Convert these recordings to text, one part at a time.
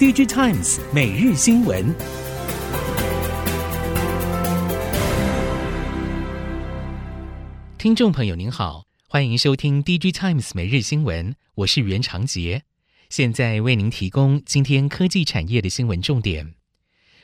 DigiTimes 每日新闻，听众朋友您好，欢迎收听 DigiTimes 每日新闻，我是袁长杰，现在为您提供今天科技产业的新闻重点。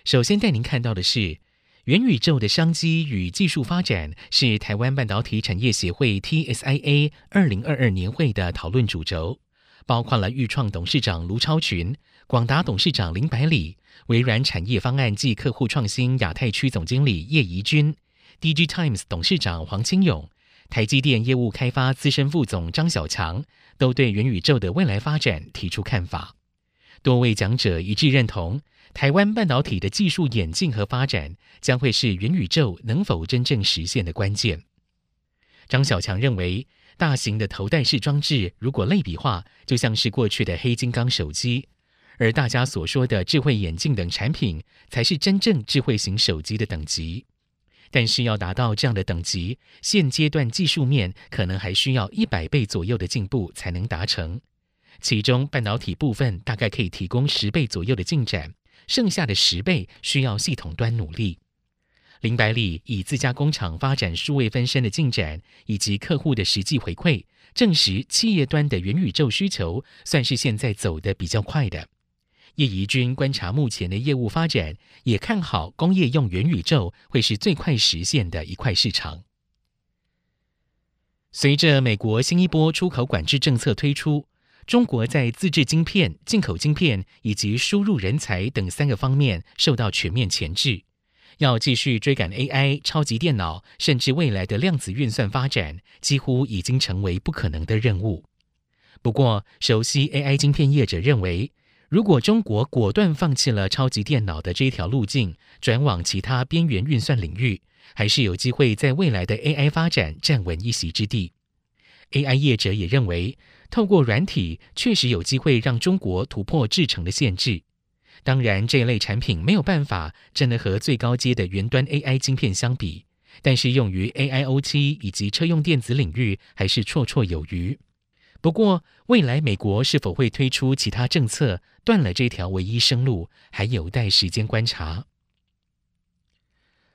首先带您看到的是，元宇宙的商机与技术发展是台湾半导体产业协会 TSIA 二零二二年会的讨论主轴。包括了钰创董事长卢超群、广达董事长林百里、微软产业方案暨客户创新亚太区总经理叶怡君、DigiTimes 董事长黄清勇、台积电业务开发资深副总张小强，都对元宇宙的未来发展提出看法。多位讲者一致认同，台湾半导体的技术演进和发展将会是元宇宙能否真正实现的关键。张小强认为，大型的头戴式装置，如果类比化，就像是过去的黑金刚手机；而大家所说的智慧眼镜等产品，才是真正智慧型手机的等级。但是要达到这样的等级，现阶段技术面可能还需要一百倍左右的进步才能达成。其中半导体部分大概可以提供十倍左右的进展，剩下的十倍需要系统端努力。林百里以自家工厂发展数位分身的进展，以及客户的实际回馈，证实企业端的元宇宙需求算是现在走得比较快的。叶怡君观察目前的业务发展，也看好工业用元宇宙会是最快实现的一块市场。随着美国新一波出口管制政策推出，中国在自制晶片、进口晶片以及输入人才等三个方面受到全面钳制。要继续追赶 AI、超级电脑，甚至未来的量子运算发展，几乎已经成为不可能的任务。不过，熟悉 AI 晶片业者认为，如果中国果断放弃了超级电脑的这条路径，转往其他边缘运算领域，还是有机会在未来的 AI 发展站稳一席之地。AI 业者也认为，透过软体确实有机会让中国突破制程的限制。当然，这类产品没有办法真的和最高阶的云端 AI 晶片相比，但是用于 AIoT 以及车用电子领域还是绰绰有余。不过，未来美国是否会推出其他政策断了这条唯一生路，还有待时间观察。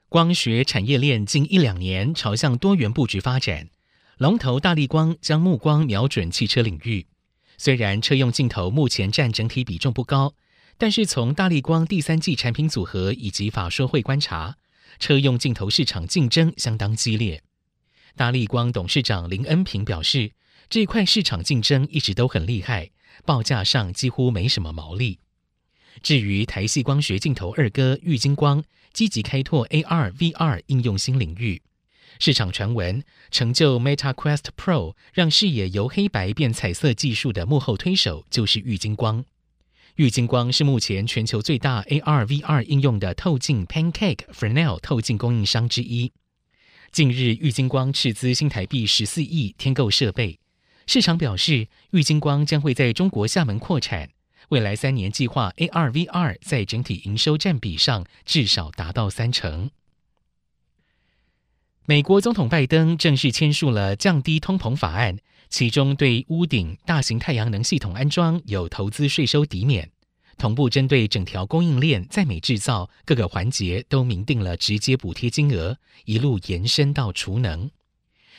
光学产业链近一两年朝向多元布局发展，龙头大立光将目光瞄准汽车领域，虽然车用镜头目前占整体比重不高。但是从大立光第三季产品组合以及法说会观察，车用镜头市场竞争相当激烈。大立光董事长林恩平表示，这块市场竞争一直都很厉害，报价上几乎没什么毛利。至于台系光学镜头二哥玉晶光，积极开拓 AR、VR 应用新领域。市场传闻，成就 Meta Quest Pro 让视野由黑白变彩色技术的幕后推手，就是玉晶光。玉晶光是目前全球最大 AR/VR 应用的透镜 Pancake Fresnel 透镜供应商之一。近日，玉晶光斥资新台币十四亿添购设备。市场表示，玉晶光将会在中国厦门扩产，未来三年计划 AR/VR 在整体营收占比上至少达到三成。美国总统拜登正式签署了降低通膨法案。其中对屋顶大型太阳能系统安装有投资税收抵免，同步针对整条供应链在美制造各个环节都明定了直接补贴金额，一路延伸到储能。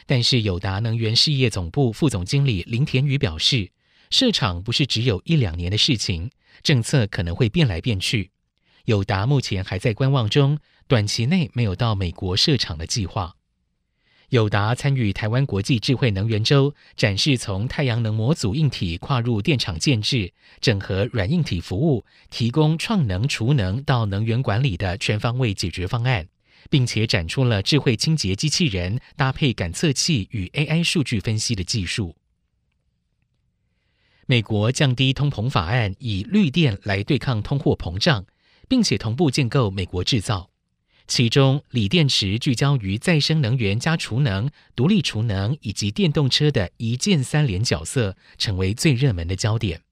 但是友达能源事业总部副总经理林田宇表示，设厂不是只有一两年的事情，政策可能会变来变去。友达目前还在观望中，短期内没有到美国设厂的计划。友达参与台湾国际智慧能源周，展示从太阳能模组硬体跨入电厂建制，整合软硬体服务，提供创能储能到能源管理的全方位解决方案，并且展出了智慧清洁机器人搭配感测器与 AI 数据分析的技术。美国降低通膨法案以绿电来对抗通货膨胀，并且同步建构美国制造。其中，锂电池聚焦于再生能源加储能、独立储能以及电动车的一键三连角色，成为最热门的焦点。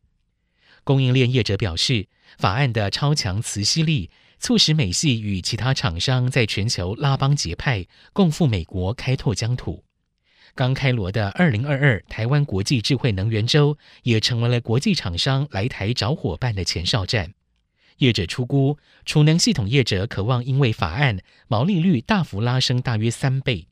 供应链业者表示，法案的超强磁吸力，促使美系与其他厂商在全球拉帮结派，共赴美国开拓疆土。刚开锣的二零二二台湾国际智慧能源周，也成为了国际厂商来台找伙伴的前哨战。业者出估，储能系统业者渴望因为法案毛利率大幅拉升大约三倍。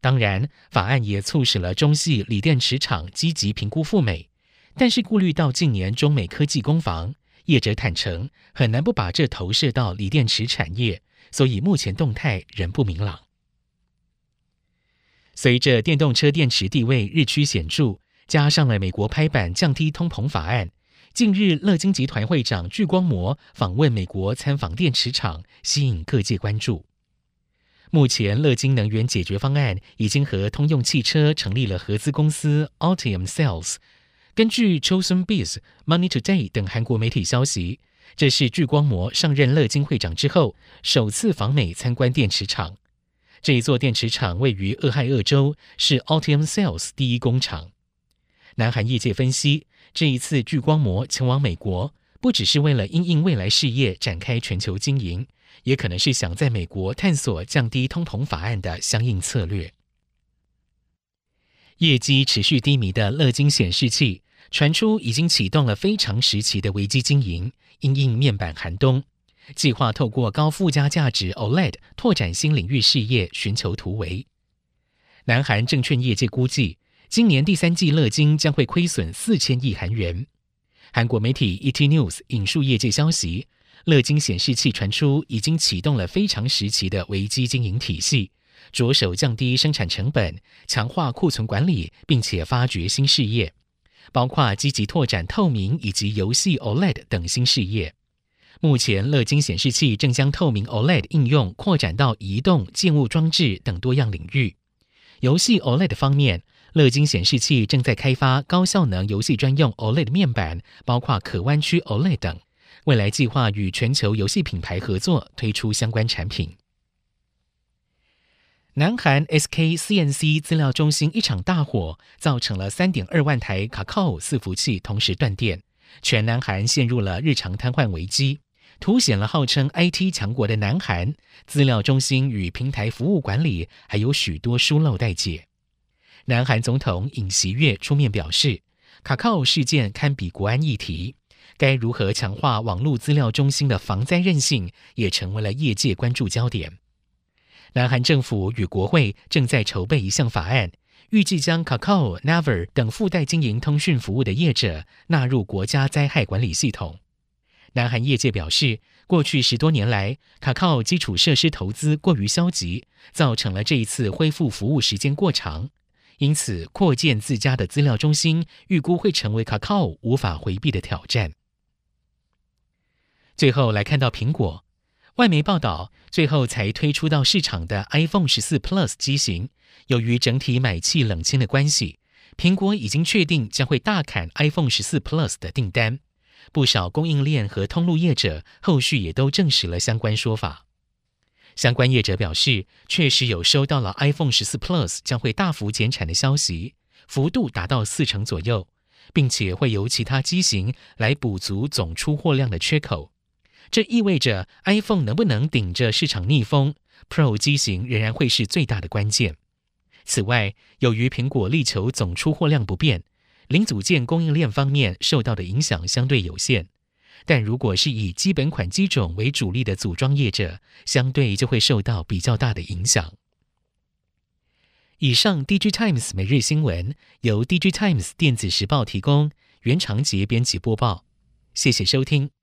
当然，法案也促使了中系锂电池厂积极评估赴美，但是顾虑到近年中美科技攻防，业者坦承很难不把这投射到锂电池产业，所以目前动态仍不明朗。随着电动车电池地位日趋显著，加上了美国拍板降低通膨法案，近日乐金集团会长具光模访问美国参访电池厂，吸引各界关注。目前，乐金能源解决方案已经和通用汽车成立了合资公司 Ultium Cells。根据 Chosun Biz、Money Today 等韩国媒体消息，这是具光模上任乐金会长之后首次访美参观电池厂。这一座电池厂位于俄亥俄州，是 Ultium Cells 第一工厂。南韩业界分析，这一次聚光模前往美国，不只是为了因应未来事业展开全球经营，也可能是想在美国探索降低通膨法案的相应策略。业绩持续低迷的乐金显示器传出已经启动了非常时期的危机经营，因应面板寒冬。计划透过高附加价值 OLED 拓展新领域事业，寻求突围。南韩证券业界估计，今年第三季乐金将会亏损四千亿韩元。韩国媒体 ET News 引述业界消息，乐金显示器传出已经启动了非常时期的危机经营体系，着手降低生产成本，强化库存管理，并且发掘新事业，包括积极拓展透明以及游戏 OLED 等新事业。目前，乐金显示器正将透明 OLED 应用扩展到移动、建物装置等多样领域。游戏 OLED 方面，乐金显示器正在开发高效能游戏专用 OLED 面板，包括可弯曲 OLED 等。未来计划与全球游戏品牌合作，推出相关产品。南韩 SK CNC 资料中心一场大火，造成了三点二万台 Kakao 伺服器同时断电，全南韩陷入了日常瘫痪危机。凸显了号称 IT 强国的南韩资料中心与平台服务管理还有许多疏漏待解。南韩总统尹锡悦出面表示，卡卡欧事件堪比国安议题，该如何强化网络资料中心的防灾韧性，也成为了业界关注焦点。南韩政府与国会正在筹备一项法案，预计将卡卡欧、Naver 等附带经营通讯服务的业者纳入国家灾害管理系统。南韩业界表示，过去十多年来，卡卡欧基础设施投资过于消极，造成了这一次恢复服务时间过长。因此，扩建自家的资料中心，预估会成为卡卡欧无法回避的挑战。最后来看到苹果，外媒报道，最后才推出到市场的 iPhone 十四 Plus 机型，由于整体买气冷清的关系，苹果已经确定将会大砍 iPhone 十四 Plus 的订单。不少供应链和通路业者后续也都证实了相关说法。相关业者表示，确实有收到了 iPhone 十四 Plus 将会大幅减产的消息，幅度达到四成左右，并且会由其他机型来补足总出货量的缺口。这意味着 iPhone 能不能顶着市场逆风，Pro 机型仍然会是最大的关键。此外，由于苹果力求总出货量不变。零组件供应链方面受到的影响相对有限，但如果是以基本款机种为主力的组装业者，相对就会受到比较大的影响。以上，D J Times 每日新闻由 D J Times 电子时报提供，原长杰编辑播报，谢谢收听。